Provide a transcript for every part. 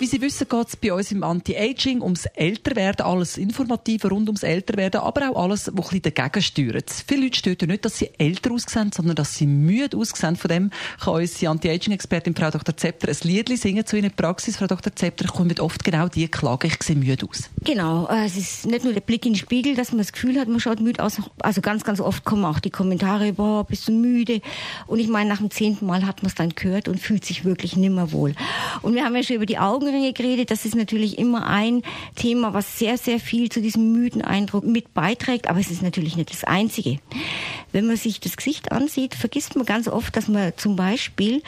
wie Sie wissen, geht es bei uns im Anti-Aging ums Älterwerden, alles Informative rund ums Älterwerden, aber auch alles, was ein bisschen dagegen steuert. Viele Leute stört nicht, dass sie älter aussehen, sondern dass sie müde aussehen. Von dem kann unsere Anti-Aging-Expertin Frau Dr. Zepter ein Lied singen zu Ihrer Praxis. Frau Dr. Zepter kommt oft genau die Klage, ich sehe müde aus. Genau, äh, es ist nicht nur der Blick in den Spiegel, dass man das Gefühl hat, man schaut müde aus. Also ganz, ganz oft kommen auch die Kommentare, boah, bist du müde? Und ich meine, nach dem zehnten Mal hat man es dann gehört und fühlt sich wirklich nimmer wohl. Und wir haben ja schon über die Augen Augenringe geredet. Das ist natürlich immer ein Thema, was sehr, sehr viel zu diesem müden Eindruck mit beiträgt. Aber es ist natürlich nicht das Einzige. Wenn man sich das Gesicht ansieht, vergisst man ganz oft, dass man zum Beispiel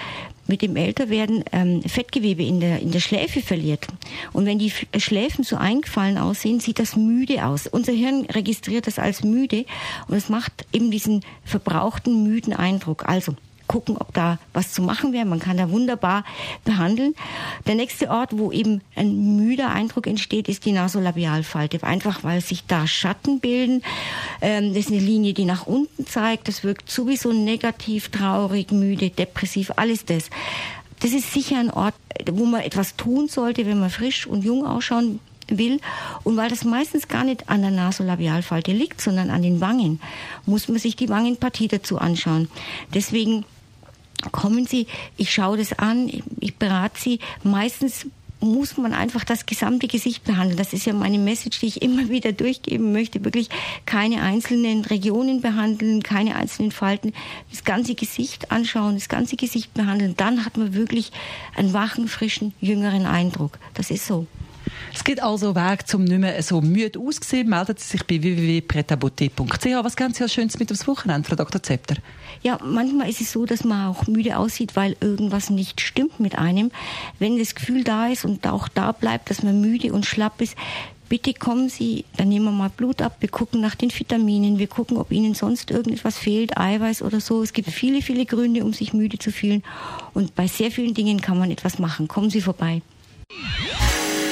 mit dem Älterwerden ähm, Fettgewebe in der, in der Schläfe verliert. Und wenn die Schläfen so eingefallen aussehen, sieht das müde aus. Unser Hirn registriert das als müde und es macht eben diesen verbrauchten, müden Eindruck. Also gucken, ob da was zu machen wäre. Man kann da wunderbar behandeln. Der nächste Ort, wo eben ein müder Eindruck entsteht, ist die Nasolabialfalte. Einfach weil sich da Schatten bilden. Ähm, das ist eine Linie, die nach unten zeigt. Das wirkt sowieso negativ, traurig, müde, depressiv, alles das. Das ist sicher ein Ort, wo man etwas tun sollte, wenn man frisch und jung ausschauen will. Und weil das meistens gar nicht an der Nasolabialfalte liegt, sondern an den Wangen, muss man sich die Wangenpartie dazu anschauen. Deswegen kommen Sie, ich schaue das an, ich berate Sie. Meistens muss man einfach das gesamte Gesicht behandeln. Das ist ja meine Message, die ich immer wieder durchgeben möchte. Wirklich keine einzelnen Regionen behandeln, keine einzelnen Falten. Das ganze Gesicht anschauen, das ganze Gesicht behandeln. Dann hat man wirklich einen wachen, frischen, jüngeren Eindruck. Das ist so. Es gibt also Wege, um nicht mehr so müde auszusehen. Melden Sie sich bei www.pretaboté.ch. Was kennen Sie Schönes mit aufs Wochenende, Frau Dr. Zepter? Ja, manchmal ist es so, dass man auch müde aussieht, weil irgendwas nicht stimmt mit einem. Wenn das Gefühl da ist und auch da bleibt, dass man müde und schlapp ist, bitte kommen Sie, dann nehmen wir mal Blut ab, wir gucken nach den Vitaminen, wir gucken, ob Ihnen sonst irgendetwas fehlt, Eiweiß oder so. Es gibt viele, viele Gründe, um sich müde zu fühlen. Und bei sehr vielen Dingen kann man etwas machen. Kommen Sie vorbei.